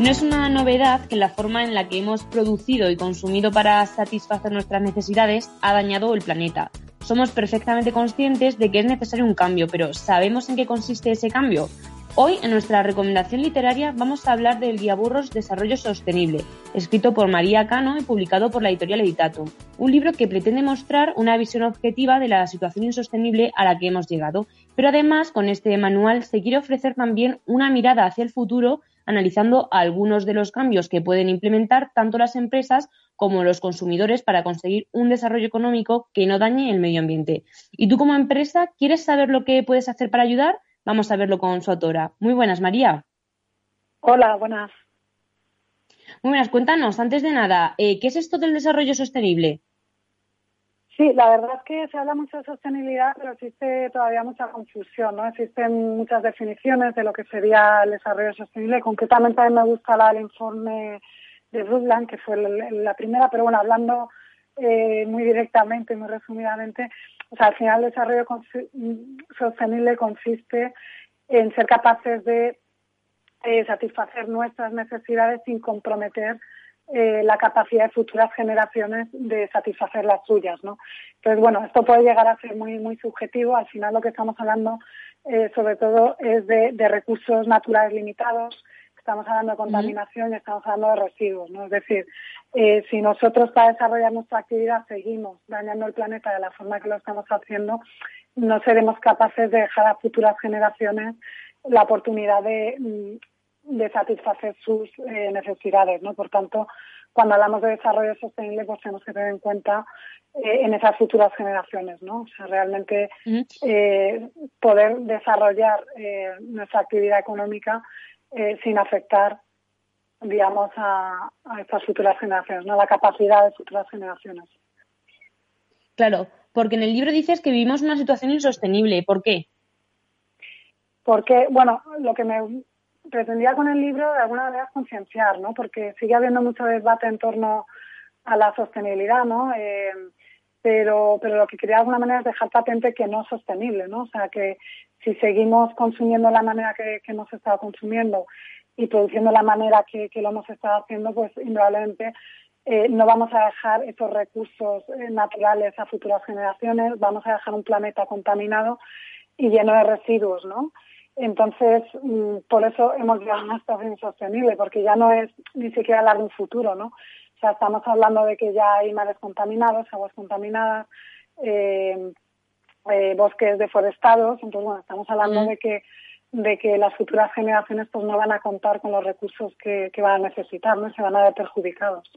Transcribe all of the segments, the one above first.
No es una novedad que la forma en la que hemos producido y consumido para satisfacer nuestras necesidades ha dañado el planeta. Somos perfectamente conscientes de que es necesario un cambio, pero ¿sabemos en qué consiste ese cambio? Hoy, en nuestra recomendación literaria, vamos a hablar del Guía Burros Desarrollo Sostenible, escrito por María Cano y publicado por la editorial Editatum. Un libro que pretende mostrar una visión objetiva de la situación insostenible a la que hemos llegado. Pero además, con este manual se quiere ofrecer también una mirada hacia el futuro, analizando algunos de los cambios que pueden implementar tanto las empresas como los consumidores para conseguir un desarrollo económico que no dañe el medio ambiente. ¿Y tú como empresa quieres saber lo que puedes hacer para ayudar? Vamos a verlo con su autora. Muy buenas, María. Hola, buenas. Muy buenas, cuéntanos, antes de nada, eh, ¿qué es esto del desarrollo sostenible? Sí, la verdad es que se habla mucho de sostenibilidad, pero existe todavía mucha confusión, ¿no? Existen muchas definiciones de lo que sería el desarrollo sostenible. Concretamente a mí me gusta la del informe de Rutland, que fue la primera, pero bueno, hablando eh, muy directamente muy resumidamente, o sea, al final el desarrollo sostenible consiste en ser capaces de eh, satisfacer nuestras necesidades sin comprometer eh, la capacidad de futuras generaciones de satisfacer las suyas, ¿no? Entonces, bueno, esto puede llegar a ser muy muy subjetivo. Al final, lo que estamos hablando, eh, sobre todo, es de, de recursos naturales limitados, estamos hablando de contaminación y estamos hablando de residuos, ¿no? Es decir, eh, si nosotros para desarrollar nuestra actividad seguimos dañando el planeta de la forma que lo estamos haciendo, no seremos capaces de dejar a futuras generaciones la oportunidad de, mm, de satisfacer sus eh, necesidades, ¿no? Por tanto, cuando hablamos de desarrollo sostenible, pues tenemos que tener en cuenta eh, en esas futuras generaciones, ¿no? O sea, realmente eh, poder desarrollar eh, nuestra actividad económica eh, sin afectar, digamos, a, estas futuras generaciones, ¿no? La capacidad de futuras generaciones. Claro, porque en el libro dices que vivimos una situación insostenible. ¿Por qué? Porque, bueno, lo que me pretendía con el libro de alguna manera concienciar, ¿no? Porque sigue habiendo mucho debate en torno a la sostenibilidad, ¿no? Eh, pero, pero lo que quería de alguna manera es dejar patente que no es sostenible, ¿no? O sea, que si seguimos consumiendo la manera que, hemos estado consumiendo y produciendo la manera que, lo hemos estado haciendo, pues indudablemente eh, no vamos a dejar esos recursos eh, naturales a futuras generaciones, vamos a dejar un planeta contaminado y lleno de residuos, ¿no? Entonces, mm, por eso hemos llegado a una situación insostenible, porque ya no es ni siquiera hablar de un futuro, ¿no? O sea, estamos hablando de que ya hay mares contaminados, aguas contaminadas, eh, eh, bosques deforestados. Entonces, bueno, estamos hablando de que de que las futuras generaciones pues no van a contar con los recursos que, van a necesitar, ¿no? Se van a ver perjudicados.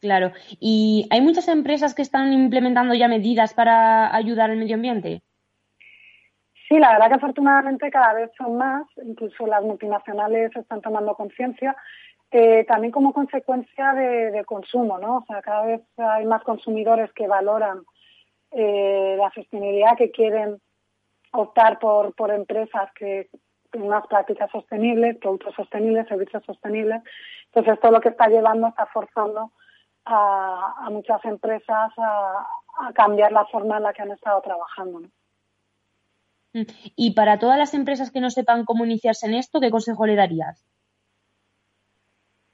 Claro. ¿Y hay muchas empresas que están implementando ya medidas para ayudar al medio ambiente? Sí, la verdad que afortunadamente cada vez son más, incluso las multinacionales están tomando conciencia, eh, también como consecuencia de, consumo, ¿no? O sea, cada vez hay más consumidores que valoran eh, la sostenibilidad, que quieren optar por, por empresas que tienen unas prácticas sostenibles, productos sostenibles, servicios sostenibles. Entonces, esto lo que está llevando, está forzando a, muchas empresas a, cambiar la forma en la que han estado trabajando. Mm. Y para todas las empresas que no sepan cómo iniciarse en esto, ¿qué consejo le darías?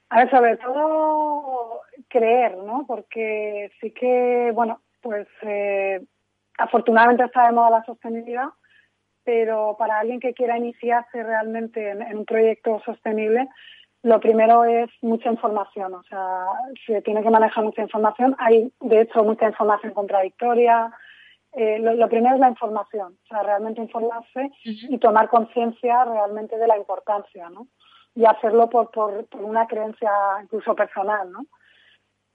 A ver, sobre todo creer, ¿no? Porque sí que, bueno, pues eh, afortunadamente está de moda la sostenibilidad, pero para alguien que quiera iniciarse realmente en, un proyecto sostenible, lo primero es mucha información, o sea, se tiene que manejar mucha información. Hay, de hecho, mucha información contradictoria. Eh, lo, primero es la información, o sea, realmente informarse y tomar conciencia realmente de la importancia, ¿no? y hacerlo por, por, una creencia incluso personal, ¿no?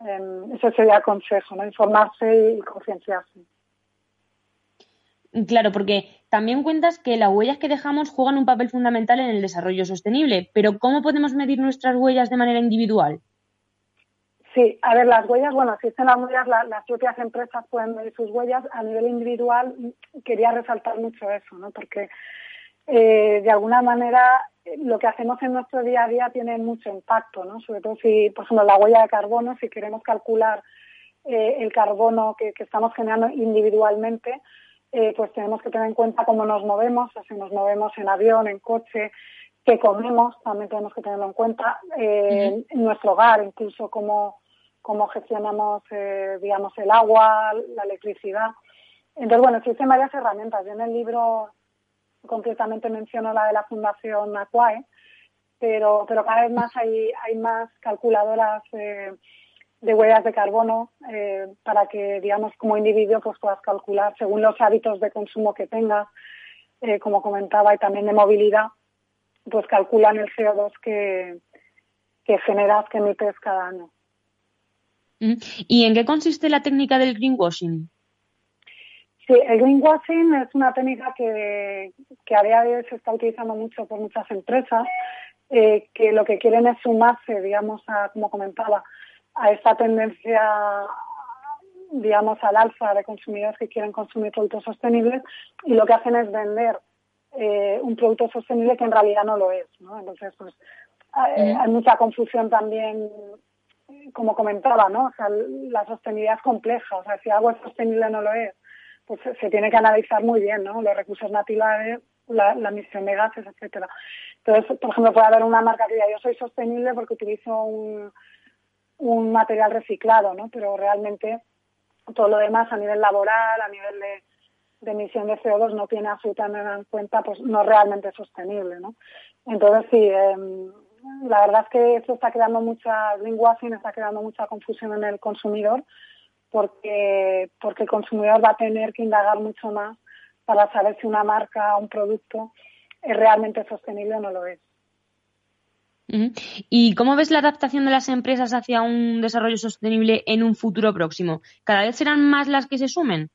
Eh, ese sería el consejo, ¿no? Informarse y concienciarse. Claro, porque también cuentas que las huellas que dejamos juegan un papel fundamental en el desarrollo sostenible, pero ¿cómo podemos medir nuestras huellas de manera individual? Sí, a ver, las huellas, bueno, existen las huellas, las propias empresas pueden medir sus huellas. A nivel individual, quería resaltar mucho eso, ¿no? Porque eh, de alguna manera lo que hacemos en nuestro día a día tiene mucho impacto, ¿no? Sobre todo si, por ejemplo, la huella de carbono, si queremos calcular eh, el carbono que, estamos generando individualmente, eh, pues tenemos que tener en cuenta cómo nos movemos, o si nos movemos en avión, en coche, que comemos, también tenemos que tenerlo en cuenta, eh, en nuestro hogar, incluso cómo, cómo gestionamos, eh, digamos, el agua, la electricidad. Entonces, bueno, existen varias herramientas. Yo en el libro concretamente menciono la de la Fundación Aquae, pero, pero cada vez más hay, hay más calculadoras eh, de huellas de carbono eh, para que, digamos, como individuo pues puedas calcular según los hábitos de consumo que tengas, eh, como comentaba, y también de movilidad, pues calculan el CO2 que, que generas, que emites cada año. ¿Y en qué consiste la técnica del greenwashing? Sí, el greenwashing es una técnica que, que a día de hoy se está utilizando mucho por muchas empresas, eh, que lo que quieren es sumarse, digamos, a, como comentaba, a esta tendencia, digamos, al alza de consumidores que quieren consumir productos sostenibles y lo que hacen es vender eh, un producto sostenible que en realidad no lo es, ¿no? Entonces, pues, hay, hay mucha confusión también como comentaba, ¿no? O sea, la sostenibilidad es compleja. O sea, si algo es sostenible no lo es, pues se tiene que analizar muy bien, ¿no? Los recursos naturales, la, emisión de gases, etcétera. Entonces, por ejemplo, puede haber una marca que diga yo soy sostenible porque utilizo un, un material reciclado, ¿no? Pero realmente todo lo demás a nivel laboral, a nivel de, de emisión de CO2 no tiene absolutamente en cuenta, pues no es realmente sostenible, ¿no? Entonces sí, eh, la verdad es que esto está creando mucha greenwashing, está creando mucha confusión en el consumidor porque, porque el consumidor va a tener que indagar mucho más para saber si una marca o un producto es realmente sostenible o no lo es. ¿Y cómo ves la adaptación de las empresas hacia un desarrollo sostenible en un futuro próximo? ¿Cada vez serán más las que se sumen?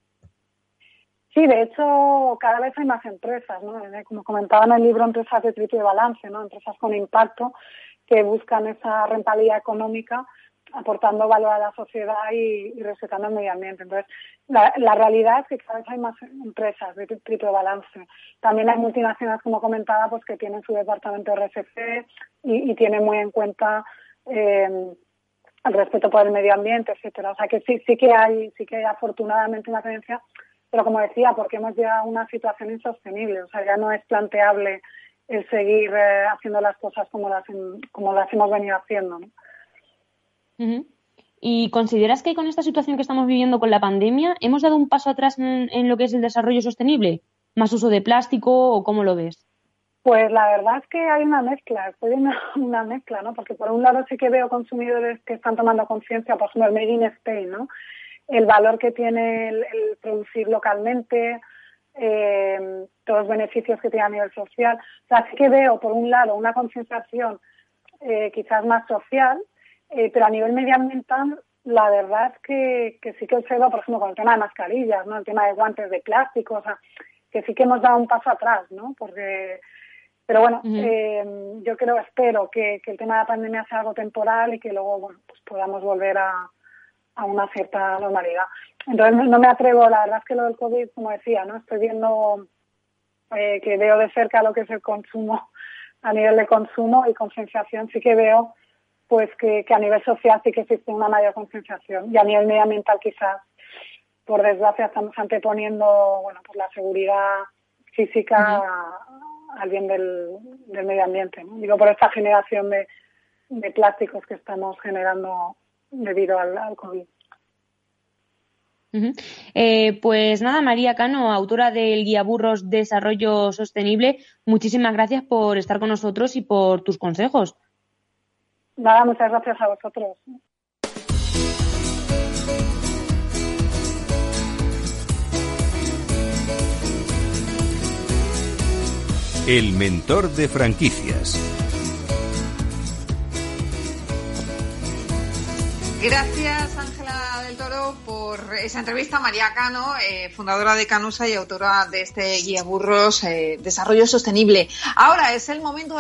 Sí, de hecho, cada vez hay más empresas, ¿no? Como comentaba en el libro, empresas de triple balance, ¿no? Empresas con impacto que buscan esa rentabilidad económica aportando valor a la sociedad y, respetando el medio ambiente. Entonces, la, la, realidad es que cada vez hay más empresas de triple balance. También hay multinacionales, como comentaba, pues que tienen su departamento de RSC y, y tienen muy en cuenta eh, el respeto por el medio ambiente, etcétera. O sea que sí, sí que hay, sí que hay afortunadamente una tendencia, pero como decía, porque hemos llegado a una situación insostenible. O sea, ya no es planteable el seguir eh, haciendo las cosas como las, como las hemos venido haciendo, ¿no? ¿Y consideras que con esta situación que estamos viviendo con la pandemia hemos dado un paso atrás en, en, lo que es el desarrollo sostenible? ¿Más uso de plástico o cómo lo ves? Pues la verdad es que hay una mezcla, estoy una, una mezcla, ¿no? Porque por un lado sí que veo consumidores que están tomando conciencia, por ejemplo, el Made in Spain, ¿no? El valor que tiene el, el producir localmente, eh, todos los beneficios que tiene a nivel social. O sea, sí que veo, por un lado, una concienciación eh, quizás más social, eh, pero a nivel medioambiental, la verdad es que, que sí que observo, por ejemplo, con el tema de mascarillas, ¿no? El tema de guantes de plástico, o sea, que sí que hemos dado un paso atrás, ¿no? Porque, pero bueno, uh -huh. yo creo, espero que, que, el tema de la pandemia sea algo temporal y que luego, bueno, pues podamos volver a, a una cierta normalidad. Entonces, no, me atrevo, la verdad es que lo del COVID, como decía, ¿no? Estoy viendo eh, que veo de cerca lo que es el consumo, a nivel de consumo y concienciación, sí que veo pues que, que, a nivel social sí que existe una mayor concienciación y a nivel medioambiental quizás por desgracia estamos anteponiendo bueno pues la seguridad física uh -huh. al bien del, del, medio ambiente ¿no? digo por esta generación de, de, plásticos que estamos generando debido al, al COVID Uh -huh. eh, pues nada, María Cano, autora del Guía Burros Desarrollo Sostenible, muchísimas gracias por estar con nosotros y por tus consejos. Nada, muchas gracias a vosotros. El mentor de franquicias. Gracias, Ángela del Toro, por esa entrevista. María Cano, eh, fundadora de Canusa y autora de este guía burros eh, Desarrollo Sostenible. Ahora es el momento de